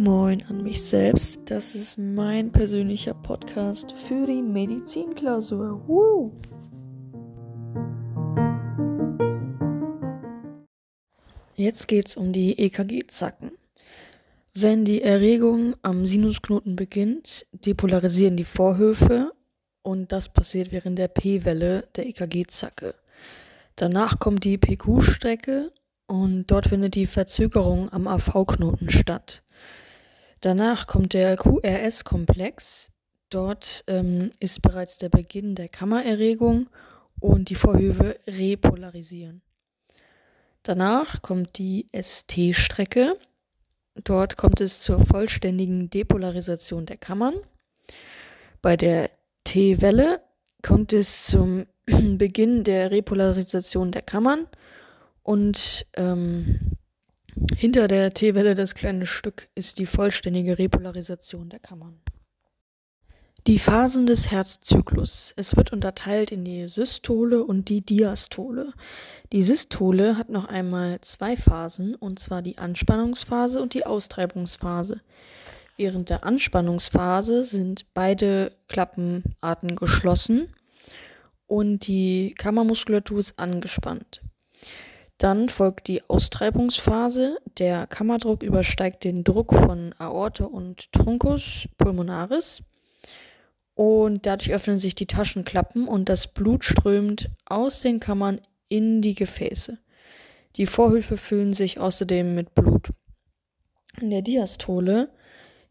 Moin an mich selbst. Das ist mein persönlicher Podcast für die Medizinklausur. Woo! Jetzt geht's um die EKG-Zacken. Wenn die Erregung am Sinusknoten beginnt, depolarisieren die Vorhöfe und das passiert während der P-Welle der EKG-Zacke. Danach kommt die PQ-Strecke und dort findet die Verzögerung am AV-Knoten statt. Danach kommt der QRS-Komplex. Dort ähm, ist bereits der Beginn der Kammererregung und die Vorhöfe repolarisieren. Danach kommt die ST-Strecke. Dort kommt es zur vollständigen Depolarisation der Kammern. Bei der T-Welle kommt es zum Beginn der Repolarisation der Kammern und ähm, hinter der T-Welle das kleine Stück ist die vollständige Repolarisation der Kammern. Die Phasen des Herzzyklus. Es wird unterteilt in die Systole und die Diastole. Die Systole hat noch einmal zwei Phasen, und zwar die Anspannungsphase und die Austreibungsphase. Während der Anspannungsphase sind beide Klappenarten geschlossen und die Kammermuskulatur ist angespannt. Dann folgt die Austreibungsphase. Der Kammerdruck übersteigt den Druck von Aorta und Truncus pulmonaris. Und dadurch öffnen sich die Taschenklappen und das Blut strömt aus den Kammern in die Gefäße. Die Vorhöfe füllen sich außerdem mit Blut. In der Diastole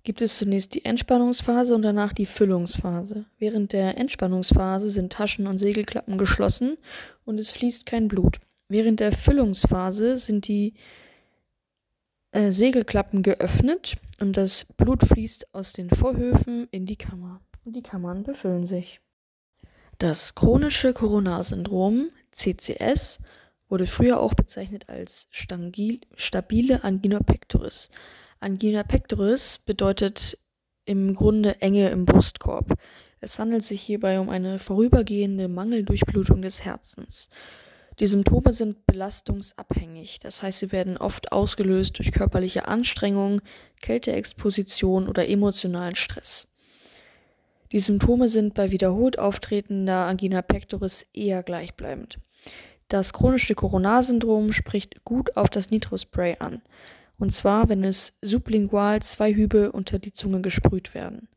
gibt es zunächst die Entspannungsphase und danach die Füllungsphase. Während der Entspannungsphase sind Taschen und Segelklappen geschlossen und es fließt kein Blut. Während der Füllungsphase sind die äh, Segelklappen geöffnet und das Blut fließt aus den Vorhöfen in die Kammer. Und die Kammern befüllen sich. Das chronische Coronarsyndrom, CCS, wurde früher auch bezeichnet als stangil, stabile Angina pectoris. Angina pectoris bedeutet im Grunde Enge im Brustkorb. Es handelt sich hierbei um eine vorübergehende Mangeldurchblutung des Herzens. Die Symptome sind belastungsabhängig, das heißt, sie werden oft ausgelöst durch körperliche Anstrengung, Kälteexposition oder emotionalen Stress. Die Symptome sind bei wiederholt auftretender Angina pectoris eher gleichbleibend. Das chronische Coronarsyndrom spricht gut auf das Nitrospray an, und zwar, wenn es sublingual zwei Hübe unter die Zunge gesprüht werden.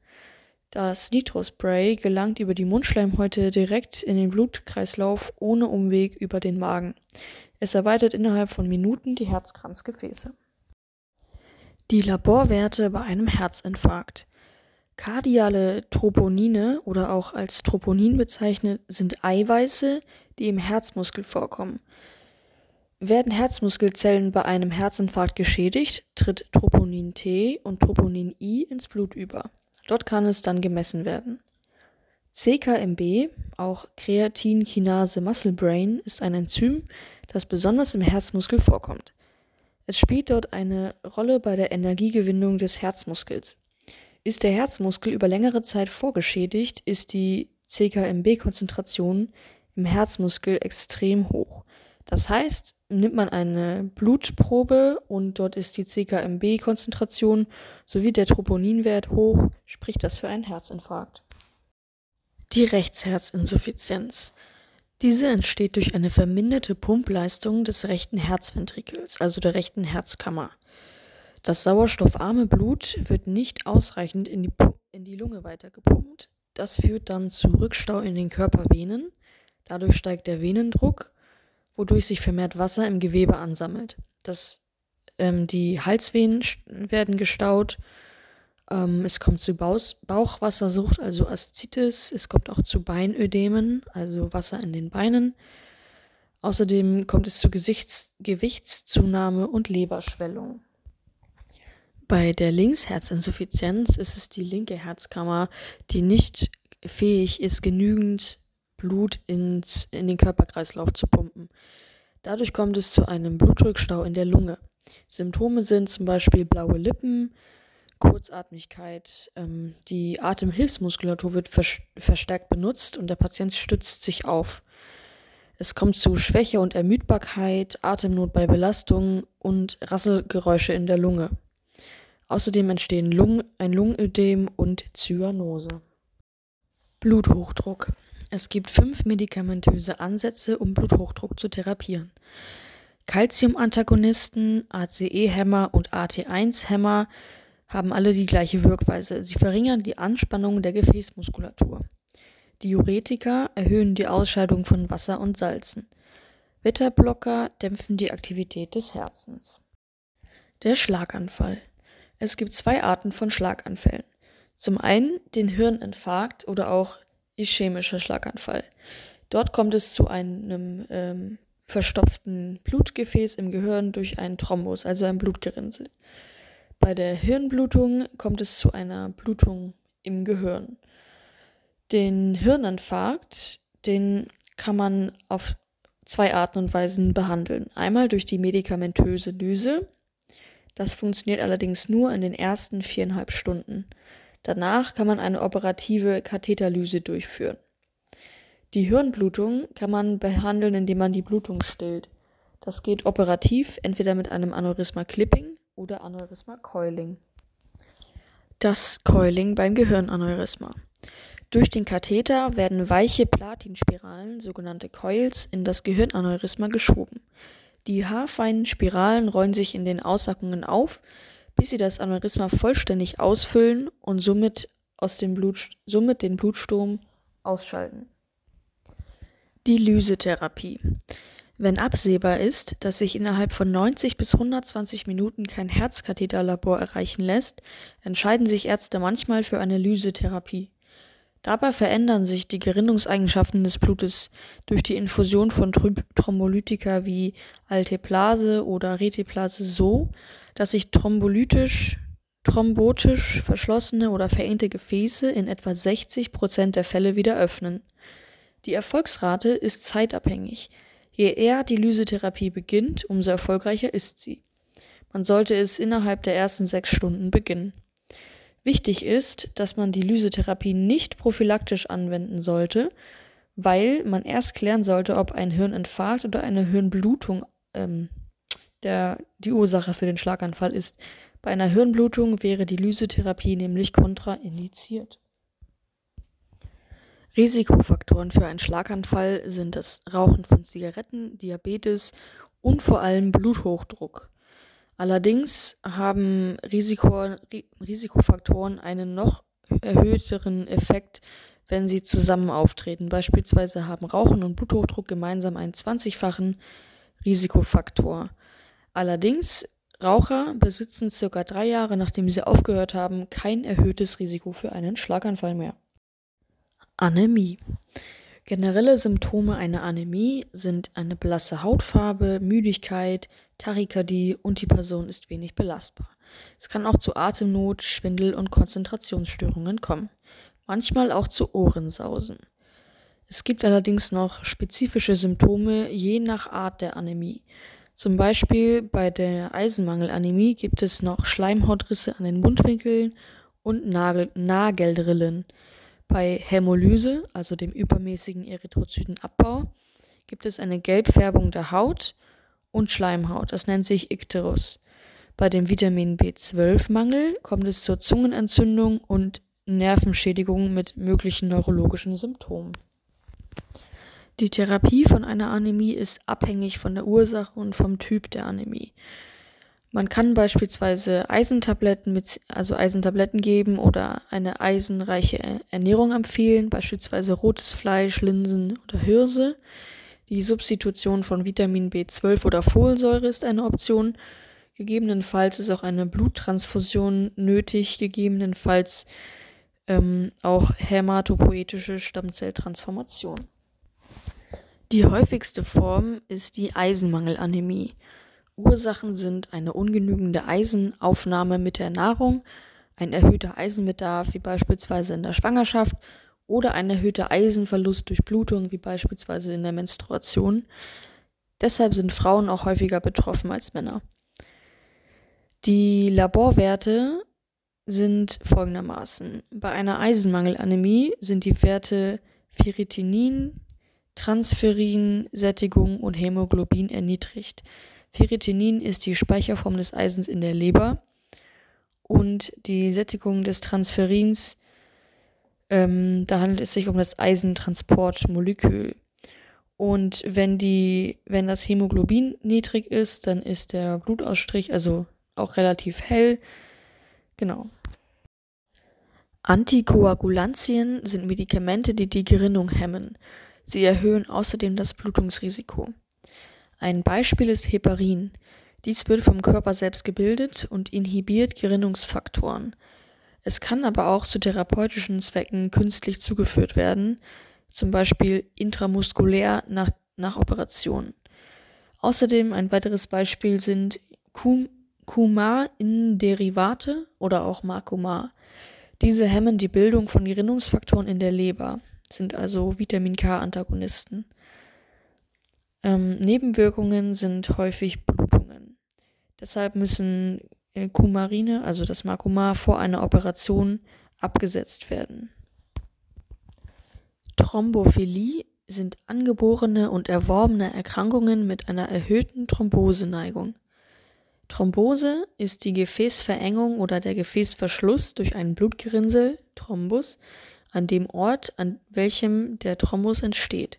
Das Nitrospray gelangt über die Mundschleimhäute direkt in den Blutkreislauf ohne Umweg über den Magen. Es erweitert innerhalb von Minuten die Herzkranzgefäße. Die Laborwerte bei einem Herzinfarkt. Kardiale Troponine oder auch als Troponin bezeichnet sind Eiweiße, die im Herzmuskel vorkommen. Werden Herzmuskelzellen bei einem Herzinfarkt geschädigt, tritt Troponin T und Troponin I ins Blut über. Dort kann es dann gemessen werden. CKMB, auch Kreatinkinase Muscle Brain, ist ein Enzym, das besonders im Herzmuskel vorkommt. Es spielt dort eine Rolle bei der Energiegewinnung des Herzmuskels. Ist der Herzmuskel über längere Zeit vorgeschädigt, ist die CKMB-Konzentration im Herzmuskel extrem hoch. Das heißt, nimmt man eine Blutprobe und dort ist die CKMB-Konzentration sowie der Troponinwert hoch, spricht das für einen Herzinfarkt. Die Rechtsherzinsuffizienz. Diese entsteht durch eine verminderte Pumpleistung des rechten Herzventrikels, also der rechten Herzkammer. Das sauerstoffarme Blut wird nicht ausreichend in die, in die Lunge weitergepumpt. Das führt dann zu Rückstau in den Körpervenen. Dadurch steigt der Venendruck wodurch sich vermehrt Wasser im Gewebe ansammelt. Das, ähm, die Halsvenen werden gestaut. Ähm, es kommt zu Bauch Bauchwassersucht, also Aszites. Es kommt auch zu Beinödemen, also Wasser in den Beinen. Außerdem kommt es zu Gesichts Gewichtszunahme und Leberschwellung. Bei der Linksherzinsuffizienz ist es die linke Herzkammer, die nicht fähig ist, genügend Blut ins, in den Körperkreislauf zu pumpen. Dadurch kommt es zu einem Blutrückstau in der Lunge. Symptome sind zum Beispiel blaue Lippen, Kurzatmigkeit. Ähm, die Atemhilfsmuskulatur wird verstärkt benutzt und der Patient stützt sich auf. Es kommt zu Schwäche und Ermüdbarkeit, Atemnot bei Belastung und Rasselgeräusche in der Lunge. Außerdem entstehen Lungen, ein Lungenödem und Zyanose. Bluthochdruck. Es gibt fünf medikamentöse Ansätze, um Bluthochdruck zu therapieren. Calcium-Antagonisten, ACE-Hämmer und AT1-Hämmer haben alle die gleiche Wirkweise. Sie verringern die Anspannung der Gefäßmuskulatur. Diuretika erhöhen die Ausscheidung von Wasser und Salzen. Wetterblocker dämpfen die Aktivität des Herzens. Der Schlaganfall. Es gibt zwei Arten von Schlaganfällen. Zum einen den Hirninfarkt oder auch ischämischer Schlaganfall. Dort kommt es zu einem ähm, verstopften Blutgefäß im Gehirn durch einen Thrombus, also ein Blutgerinnsel. Bei der Hirnblutung kommt es zu einer Blutung im Gehirn. Den Hirninfarkt, den kann man auf zwei Arten und Weisen behandeln. Einmal durch die medikamentöse Lyse. Das funktioniert allerdings nur in den ersten viereinhalb Stunden. Danach kann man eine operative Katheterlyse durchführen. Die Hirnblutung kann man behandeln, indem man die Blutung stillt. Das geht operativ entweder mit einem Aneurysma Clipping oder Aneurysma Coiling. Das Coiling beim Gehirnaneurysma. Durch den Katheter werden weiche Platinspiralen, sogenannte Coils, in das Gehirnaneurysma geschoben. Die haarfeinen Spiralen rollen sich in den Aussackungen auf, bis sie das Aneurysma vollständig ausfüllen und somit, aus dem Blut, somit den Blutsturm ausschalten. Die Lysetherapie. Wenn absehbar ist, dass sich innerhalb von 90 bis 120 Minuten kein Herzkatheterlabor erreichen lässt, entscheiden sich Ärzte manchmal für eine Lysetherapie. Dabei verändern sich die Gerinnungseigenschaften des Blutes durch die Infusion von Thrombolytika wie Alteplase oder Reteplase so, dass sich thrombolytisch, thrombotisch verschlossene oder verengte Gefäße in etwa 60 Prozent der Fälle wieder öffnen. Die Erfolgsrate ist zeitabhängig. Je eher die Lysetherapie beginnt, umso erfolgreicher ist sie. Man sollte es innerhalb der ersten sechs Stunden beginnen. Wichtig ist, dass man die Lysetherapie nicht prophylaktisch anwenden sollte, weil man erst klären sollte, ob ein Hirninfarkt oder eine Hirnblutung ähm, der, die Ursache für den Schlaganfall ist. Bei einer Hirnblutung wäre die Lysetherapie nämlich kontraindiziert. Risikofaktoren für einen Schlaganfall sind das Rauchen von Zigaretten, Diabetes und vor allem Bluthochdruck. Allerdings haben Risiko, Risikofaktoren einen noch erhöhteren Effekt, wenn sie zusammen auftreten. Beispielsweise haben Rauchen und Bluthochdruck gemeinsam einen 20-fachen Risikofaktor. Allerdings, Raucher besitzen circa drei Jahre nachdem sie aufgehört haben, kein erhöhtes Risiko für einen Schlaganfall mehr. Anämie. Generelle Symptome einer Anämie sind eine blasse Hautfarbe, Müdigkeit, Tachykardie und die Person ist wenig belastbar. Es kann auch zu Atemnot, Schwindel und Konzentrationsstörungen kommen, manchmal auch zu Ohrensausen. Es gibt allerdings noch spezifische Symptome je nach Art der Anämie. Zum Beispiel bei der Eisenmangelanämie gibt es noch Schleimhautrisse an den Mundwinkeln und Nagel Nageldrillen. Bei Hämolyse, also dem übermäßigen Erythrozytenabbau, gibt es eine Gelbfärbung der Haut und Schleimhaut. Das nennt sich Ikterus. Bei dem Vitamin B12-Mangel kommt es zur Zungenentzündung und Nervenschädigung mit möglichen neurologischen Symptomen. Die Therapie von einer Anämie ist abhängig von der Ursache und vom Typ der Anämie. Man kann beispielsweise Eisentabletten mit, also Eisentabletten geben oder eine eisenreiche Ernährung empfehlen, beispielsweise rotes Fleisch, Linsen oder Hirse. Die Substitution von Vitamin B12 oder Folsäure ist eine Option. Gegebenenfalls ist auch eine Bluttransfusion nötig, gegebenenfalls ähm, auch hämatopoetische Stammzelltransformation. Die häufigste Form ist die Eisenmangelanämie. Ursachen sind eine ungenügende Eisenaufnahme mit der Nahrung, ein erhöhter Eisenbedarf wie beispielsweise in der Schwangerschaft oder ein erhöhter Eisenverlust durch Blutung wie beispielsweise in der Menstruation. Deshalb sind Frauen auch häufiger betroffen als Männer. Die Laborwerte sind folgendermaßen. Bei einer Eisenmangelanämie sind die Werte Ferritinin, Transferin, Sättigung und Hämoglobin erniedrigt. Ferritinin ist die Speicherform des Eisens in der Leber und die Sättigung des Transferins. Ähm, da handelt es sich um das Eisentransportmolekül. Und wenn die, wenn das Hämoglobin niedrig ist, dann ist der Blutausstrich also auch relativ hell. Genau. Antikoagulantien sind Medikamente, die die Gerinnung hemmen. Sie erhöhen außerdem das Blutungsrisiko. Ein Beispiel ist Heparin. Dies wird vom Körper selbst gebildet und inhibiert Gerinnungsfaktoren. Es kann aber auch zu therapeutischen Zwecken künstlich zugeführt werden, zum Beispiel intramuskulär nach, nach Operation. Außerdem ein weiteres Beispiel sind Kumar-Derivate oder auch Makumar. Diese hemmen die Bildung von Gerinnungsfaktoren in der Leber, sind also Vitamin K-Antagonisten. Ähm, Nebenwirkungen sind häufig Blutungen. Deshalb müssen äh, Kumarine, also das Makumar, vor einer Operation abgesetzt werden. Thrombophilie sind angeborene und erworbene Erkrankungen mit einer erhöhten Thromboseneigung. Thrombose ist die Gefäßverengung oder der Gefäßverschluss durch einen Blutgerinnsel, Thrombus, an dem Ort, an welchem der Thrombus entsteht.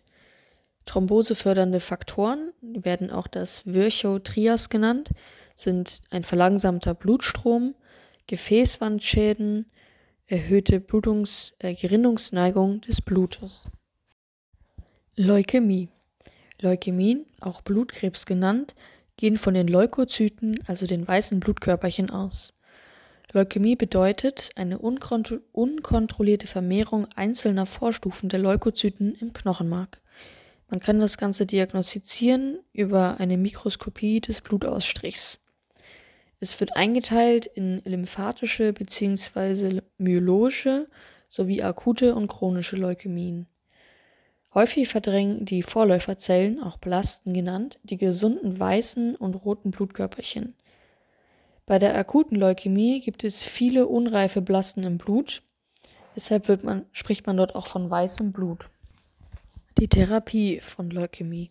Thrombosefördernde Faktoren, werden auch das Virchow-Trias genannt, sind ein verlangsamter Blutstrom, Gefäßwandschäden, erhöhte Blutungs äh, Gerinnungsneigung des Blutes. Leukämie. Leukämien, auch Blutkrebs genannt, gehen von den Leukozyten, also den weißen Blutkörperchen aus. Leukämie bedeutet eine unkontrollierte Vermehrung einzelner Vorstufen der Leukozyten im Knochenmark. Man kann das Ganze diagnostizieren über eine Mikroskopie des Blutausstrichs. Es wird eingeteilt in lymphatische bzw. myologische sowie akute und chronische Leukämien. Häufig verdrängen die Vorläuferzellen, auch Blasten genannt, die gesunden weißen und roten Blutkörperchen. Bei der akuten Leukämie gibt es viele unreife Blasten im Blut, deshalb man, spricht man dort auch von weißem Blut. Die Therapie von Leukämie.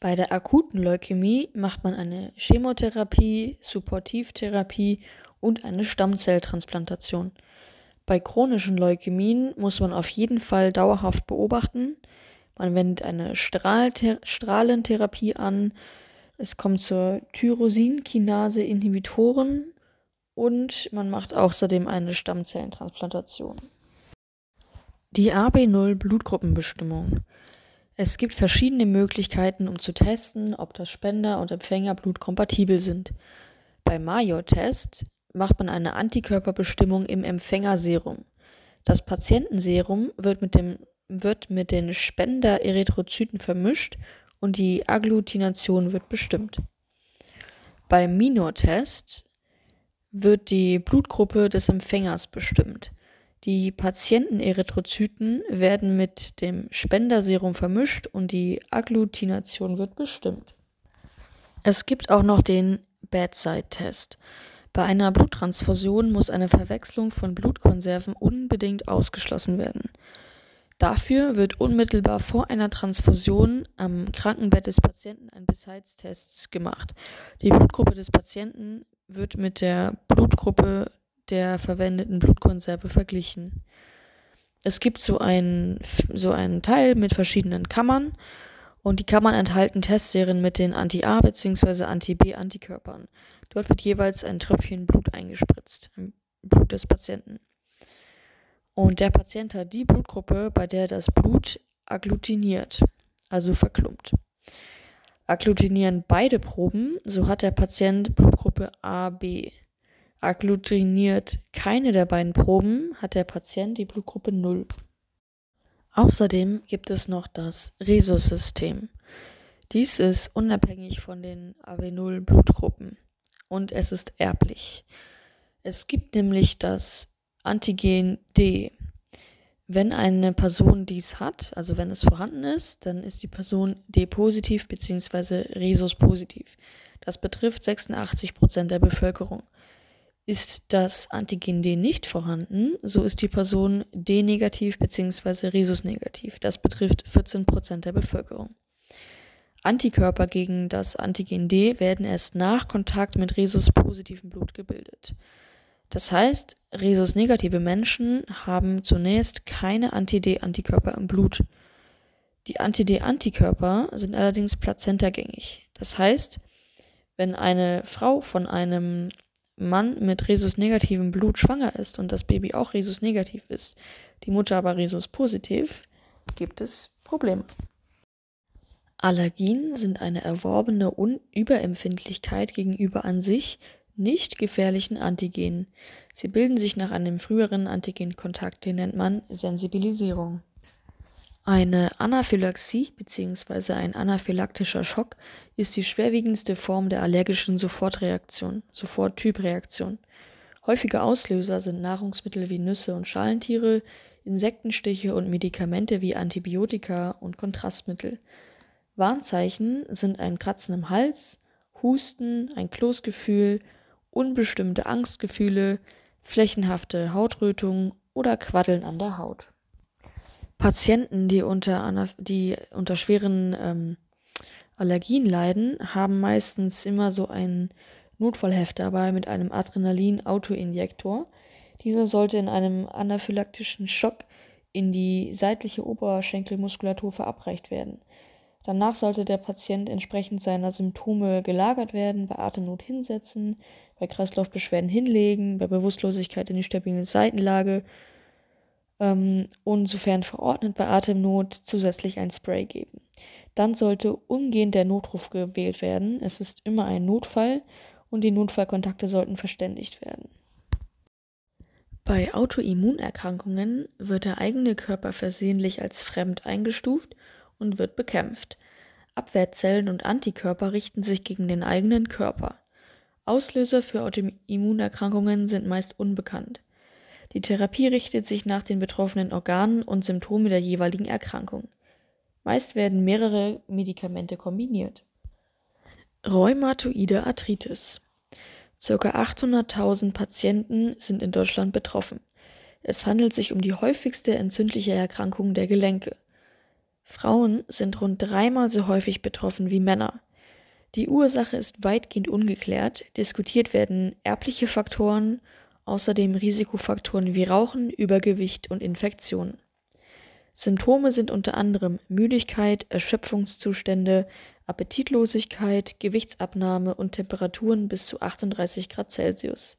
Bei der akuten Leukämie macht man eine Chemotherapie, Supportivtherapie und eine Stammzelltransplantation. Bei chronischen Leukämien muss man auf jeden Fall dauerhaft beobachten. Man wendet eine Strahlentherapie an. Es kommt zur Tyrosinkinase-Inhibitoren und man macht außerdem eine Stammzellentransplantation. Die AB0-Blutgruppenbestimmung. Es gibt verschiedene Möglichkeiten, um zu testen, ob das Spender- und Empfängerblut kompatibel sind. Beim Major-Test macht man eine Antikörperbestimmung im Empfängerserum. Das Patientenserum wird mit, dem, wird mit den Spender-Erythrozyten vermischt und die Agglutination wird bestimmt. Beim Minor-Test wird die Blutgruppe des Empfängers bestimmt. Die Patientenerythrozyten werden mit dem Spenderserum vermischt und die Agglutination wird bestimmt. Es gibt auch noch den Bedside-Test. Bei einer Bluttransfusion muss eine Verwechslung von Blutkonserven unbedingt ausgeschlossen werden. Dafür wird unmittelbar vor einer Transfusion am Krankenbett des Patienten ein Besides-Test gemacht. Die Blutgruppe des Patienten wird mit der Blutgruppe der verwendeten Blutkonserve verglichen. Es gibt so einen, so einen Teil mit verschiedenen Kammern und die Kammern enthalten Testserien mit den Anti-A bzw. Anti-B-Antikörpern. Dort wird jeweils ein Tröpfchen Blut eingespritzt, im Blut des Patienten. Und der Patient hat die Blutgruppe, bei der das Blut agglutiniert, also verklumpt. Agglutinieren beide Proben, so hat der Patient Blutgruppe AB. Agglutiniert keine der beiden Proben, hat der Patient die Blutgruppe 0. Außerdem gibt es noch das Rhesus-System. Dies ist unabhängig von den AB0-Blutgruppen und es ist erblich. Es gibt nämlich das Antigen D. Wenn eine Person dies hat, also wenn es vorhanden ist, dann ist die Person D-positiv bzw. Rhesus-positiv. Das betrifft 86% der Bevölkerung. Ist das Antigen D nicht vorhanden, so ist die Person D-negativ bzw. Rhesus-negativ. Das betrifft 14% der Bevölkerung. Antikörper gegen das Antigen D werden erst nach Kontakt mit Rhesus-positivem Blut gebildet. Das heißt, Rhesus-negative Menschen haben zunächst keine Anti-D-Antikörper im Blut. Die Anti-D-Antikörper sind allerdings plazentagängig. Das heißt, wenn eine Frau von einem Mann mit Rhesus-negativem Blut schwanger ist und das Baby auch Rhesus-negativ ist, die Mutter aber Rhesus-positiv, gibt es Probleme. Allergien sind eine erworbene Un Überempfindlichkeit gegenüber an sich nicht gefährlichen Antigenen. Sie bilden sich nach einem früheren Antigenkontakt, den nennt man Sensibilisierung. Eine Anaphylaxie bzw. ein anaphylaktischer Schock ist die schwerwiegendste Form der allergischen Sofortreaktion, Soforttypreaktion. Häufige Auslöser sind Nahrungsmittel wie Nüsse und Schalentiere, Insektenstiche und Medikamente wie Antibiotika und Kontrastmittel. Warnzeichen sind ein Kratzen im Hals, Husten, ein Kloßgefühl, unbestimmte Angstgefühle, flächenhafte Hautrötung oder Quaddeln an der Haut. Patienten, die unter, die unter schweren ähm, Allergien leiden, haben meistens immer so ein Notfallheft dabei mit einem Adrenalin-Autoinjektor. Dieser sollte in einem anaphylaktischen Schock in die seitliche Oberschenkelmuskulatur verabreicht werden. Danach sollte der Patient entsprechend seiner Symptome gelagert werden, bei Atemnot hinsetzen, bei Kreislaufbeschwerden hinlegen, bei Bewusstlosigkeit in die stabile Seitenlage ähm, und sofern verordnet bei Atemnot zusätzlich ein Spray geben. Dann sollte umgehend der Notruf gewählt werden. Es ist immer ein Notfall und die Notfallkontakte sollten verständigt werden. Bei Autoimmunerkrankungen wird der eigene Körper versehentlich als fremd eingestuft und wird bekämpft. Abwehrzellen und Antikörper richten sich gegen den eigenen Körper. Auslöser für Autoimmunerkrankungen sind meist unbekannt. Die Therapie richtet sich nach den betroffenen Organen und Symptome der jeweiligen Erkrankung. Meist werden mehrere Medikamente kombiniert. Rheumatoide Arthritis. Circa 800.000 Patienten sind in Deutschland betroffen. Es handelt sich um die häufigste entzündliche Erkrankung der Gelenke. Frauen sind rund dreimal so häufig betroffen wie Männer. Die Ursache ist weitgehend ungeklärt, diskutiert werden erbliche Faktoren außerdem Risikofaktoren wie Rauchen, Übergewicht und Infektionen. Symptome sind unter anderem Müdigkeit, Erschöpfungszustände, Appetitlosigkeit, Gewichtsabnahme und Temperaturen bis zu 38 Grad Celsius.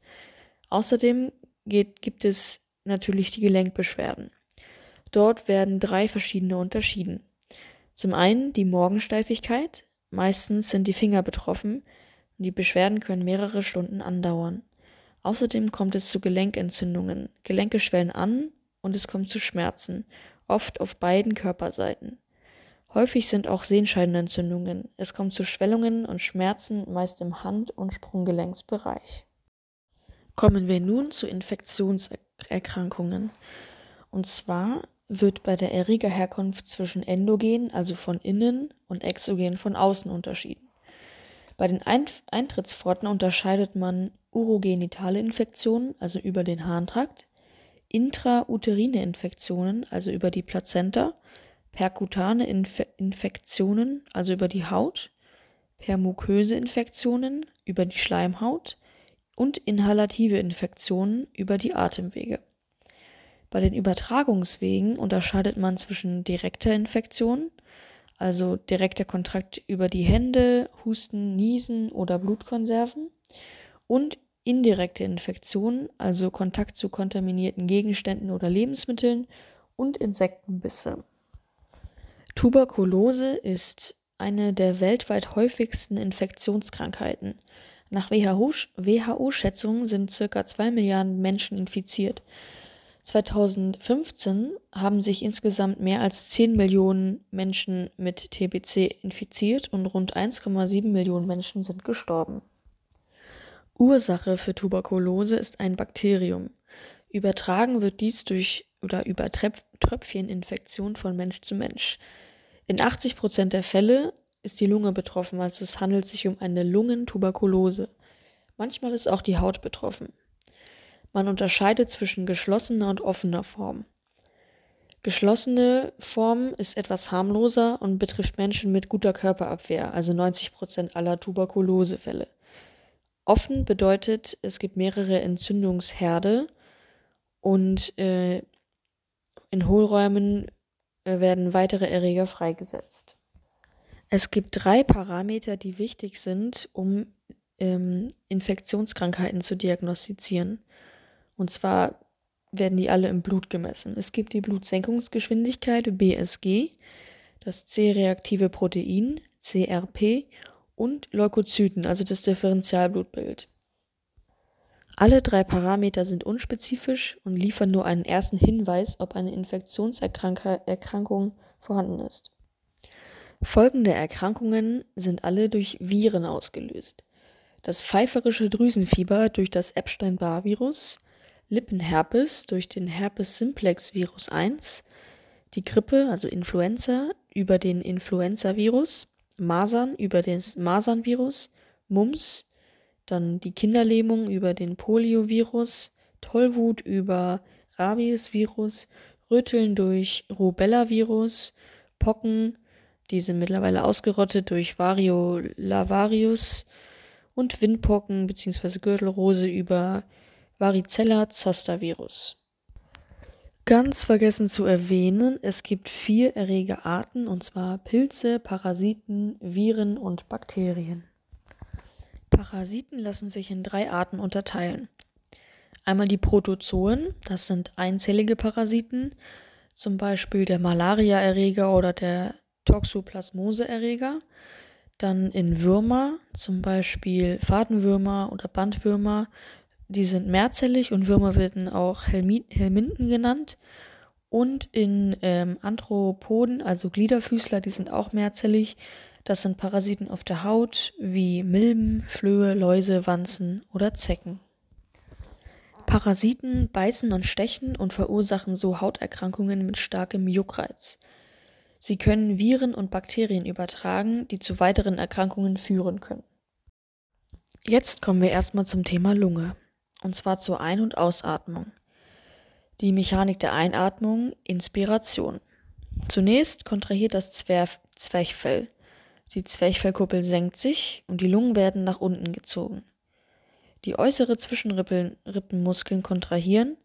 Außerdem geht, gibt es natürlich die Gelenkbeschwerden. Dort werden drei verschiedene unterschieden. Zum einen die Morgensteifigkeit, meistens sind die Finger betroffen und die Beschwerden können mehrere Stunden andauern. Außerdem kommt es zu Gelenkentzündungen. Gelenke schwellen an und es kommt zu Schmerzen, oft auf beiden Körperseiten. Häufig sind auch Sehenscheidenentzündungen. Es kommt zu Schwellungen und Schmerzen, meist im Hand- und Sprunggelenksbereich. Kommen wir nun zu Infektionserkrankungen. Und zwar wird bei der Erregerherkunft zwischen endogen, also von innen, und exogen von außen unterschieden. Bei den Eintrittsforten unterscheidet man urogenitale Infektionen, also über den Harntrakt, intrauterine Infektionen, also über die Plazenta, perkutane Inf Infektionen, also über die Haut, permuköse Infektionen über die Schleimhaut und inhalative Infektionen über die Atemwege. Bei den Übertragungswegen unterscheidet man zwischen direkter Infektion, also direkter Kontakt über die Hände, Husten, Niesen oder Blutkonserven und indirekte Infektionen, also Kontakt zu kontaminierten Gegenständen oder Lebensmitteln und Insektenbisse. Tuberkulose ist eine der weltweit häufigsten Infektionskrankheiten. Nach WHO-Schätzungen sind ca. 2 Milliarden Menschen infiziert. 2015 haben sich insgesamt mehr als 10 Millionen Menschen mit TBC infiziert und rund 1,7 Millionen Menschen sind gestorben. Ursache für Tuberkulose ist ein Bakterium. Übertragen wird dies durch oder über Tröpfcheninfektion von Mensch zu Mensch. In 80 Prozent der Fälle ist die Lunge betroffen, also es handelt sich um eine Lungentuberkulose. Manchmal ist auch die Haut betroffen. Man unterscheidet zwischen geschlossener und offener Form. Geschlossene Form ist etwas harmloser und betrifft Menschen mit guter Körperabwehr, also 90 Prozent aller Tuberkulosefälle. Offen bedeutet, es gibt mehrere Entzündungsherde und äh, in Hohlräumen äh, werden weitere Erreger freigesetzt. Es gibt drei Parameter, die wichtig sind, um ähm, Infektionskrankheiten zu diagnostizieren. Und zwar werden die alle im Blut gemessen. Es gibt die Blutsenkungsgeschwindigkeit BSG, das C-reaktive Protein CRP und Leukozyten, also das Differentialblutbild. Alle drei Parameter sind unspezifisch und liefern nur einen ersten Hinweis, ob eine Infektionserkrankung vorhanden ist. Folgende Erkrankungen sind alle durch Viren ausgelöst. Das pfeiferische Drüsenfieber durch das Epstein-Barr-Virus, Lippenherpes durch den Herpes simplex Virus 1, die Grippe, also Influenza, über den Influenza-Virus, Masern über das Masernvirus, Mumps, dann die Kinderlähmung über den Poliovirus, Tollwut über Rabiesvirus, Rütteln durch Rubella-Virus, Pocken, die sind mittlerweile ausgerottet durch Variolavarius und Windpocken bzw. Gürtelrose über Varicella-Zoster-Virus. Ganz vergessen zu erwähnen, es gibt vier Erregerarten, und zwar Pilze, Parasiten, Viren und Bakterien. Parasiten lassen sich in drei Arten unterteilen. Einmal die Protozoen, das sind einzellige Parasiten, zum Beispiel der Malariaerreger oder der Toxoplasmoseerreger. Dann in Würmer, zum Beispiel Fadenwürmer oder Bandwürmer, die sind mehrzellig und Würmer werden auch Helminten genannt. Und in ähm, Anthropoden, also Gliederfüßler, die sind auch mehrzellig. Das sind Parasiten auf der Haut wie Milben, Flöhe, Läuse, Wanzen oder Zecken. Parasiten beißen und stechen und verursachen so Hauterkrankungen mit starkem Juckreiz. Sie können Viren und Bakterien übertragen, die zu weiteren Erkrankungen führen können. Jetzt kommen wir erstmal zum Thema Lunge und zwar zur Ein- und Ausatmung. Die Mechanik der Einatmung, Inspiration. Zunächst kontrahiert das Zwerf Zwerchfell. Die Zwerchfellkuppel senkt sich und die Lungen werden nach unten gezogen. Die äußere Zwischenrippenmuskeln kontrahieren,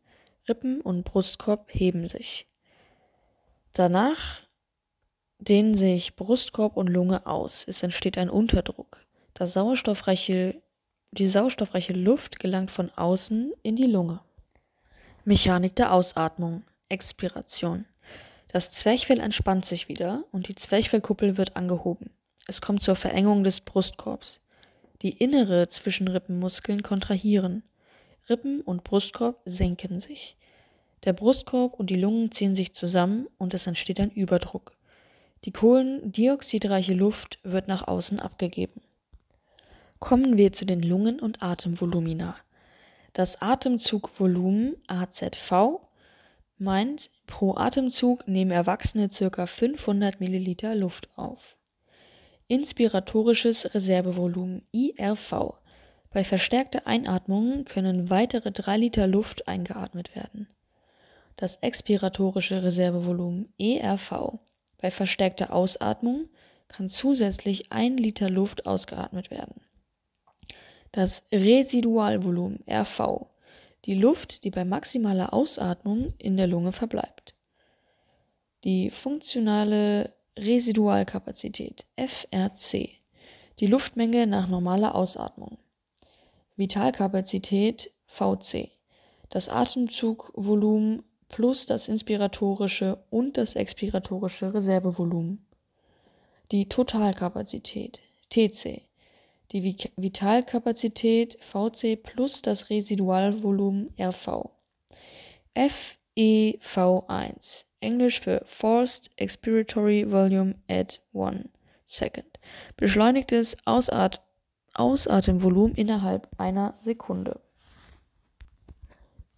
Rippen und Brustkorb heben sich. Danach dehnen sich Brustkorb und Lunge aus. Es entsteht ein Unterdruck. Das sauerstoffreiche die sauerstoffreiche Luft gelangt von außen in die Lunge. Mechanik der Ausatmung. Expiration. Das Zwerchfell entspannt sich wieder und die Zwerchfellkuppel wird angehoben. Es kommt zur Verengung des Brustkorbs. Die innere Zwischenrippenmuskeln kontrahieren. Rippen und Brustkorb senken sich. Der Brustkorb und die Lungen ziehen sich zusammen und es entsteht ein Überdruck. Die kohlendioxidreiche Luft wird nach außen abgegeben. Kommen wir zu den Lungen- und Atemvolumina. Das Atemzugvolumen AZV meint, pro Atemzug nehmen Erwachsene ca. 500 Milliliter Luft auf. Inspiratorisches Reservevolumen IRV. Bei verstärkter Einatmung können weitere 3 Liter Luft eingeatmet werden. Das expiratorische Reservevolumen ERV. Bei verstärkter Ausatmung kann zusätzlich 1 Liter Luft ausgeatmet werden das Residualvolumen RV, die Luft, die bei maximaler Ausatmung in der Lunge verbleibt. Die funktionale Residualkapazität FRC, die Luftmenge nach normaler Ausatmung. Vitalkapazität VC, das Atemzugvolumen plus das inspiratorische und das expiratorische Reservevolumen. Die Totalkapazität TC, die Vitalkapazität Vc plus das Residualvolumen Rv. FEV1, Englisch für Forced Expiratory Volume at 1 Second, beschleunigtes Ausat Ausatemvolumen innerhalb einer Sekunde.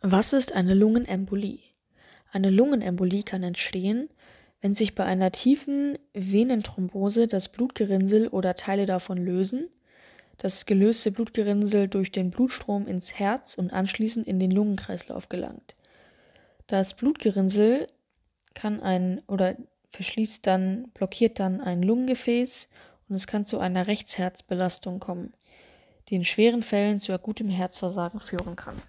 Was ist eine Lungenembolie? Eine Lungenembolie kann entstehen, wenn sich bei einer tiefen Venenthrombose das Blutgerinnsel oder Teile davon lösen das gelöste Blutgerinnsel durch den Blutstrom ins Herz und anschließend in den Lungenkreislauf gelangt. Das Blutgerinnsel kann ein oder verschließt dann, blockiert dann ein Lungengefäß und es kann zu einer Rechtsherzbelastung kommen. die in schweren Fällen zu akutem Herzversagen führen kann.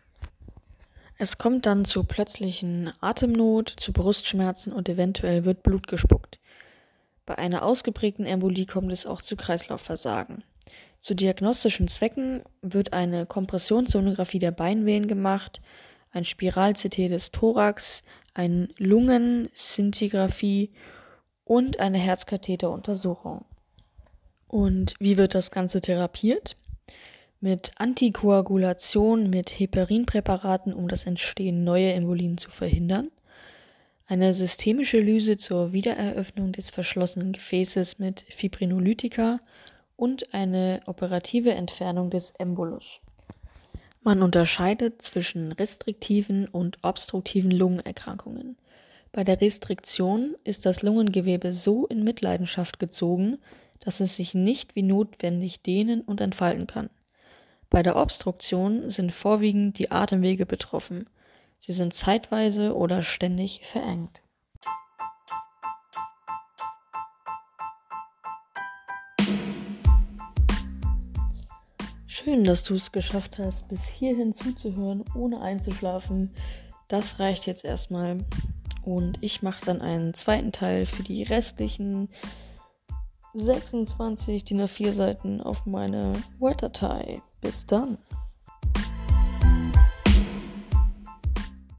Es kommt dann zu plötzlichen Atemnot, zu Brustschmerzen und eventuell wird Blut gespuckt. Bei einer ausgeprägten Embolie kommt es auch zu Kreislaufversagen. Zu diagnostischen Zwecken wird eine Kompressionssonographie der Beinvenen gemacht, ein Spiral-CT des Thorax, eine Lungenszintigraphie und eine Herzkatheteruntersuchung. Und wie wird das Ganze therapiert? Mit Antikoagulation mit Heparinpräparaten, um das Entstehen neuer Embolien zu verhindern. Eine systemische Lyse zur Wiedereröffnung des verschlossenen Gefäßes mit Fibrinolytika und eine operative Entfernung des Embolus. Man unterscheidet zwischen restriktiven und obstruktiven Lungenerkrankungen. Bei der Restriktion ist das Lungengewebe so in Mitleidenschaft gezogen, dass es sich nicht wie notwendig dehnen und entfalten kann. Bei der Obstruktion sind vorwiegend die Atemwege betroffen. Sie sind zeitweise oder ständig verengt. Schön, dass du es geschafft hast, bis hierhin zuzuhören, ohne einzuschlafen. Das reicht jetzt erstmal. Und ich mache dann einen zweiten Teil für die restlichen 26 DIN A4 Seiten auf meine Word-Datei. Bis dann.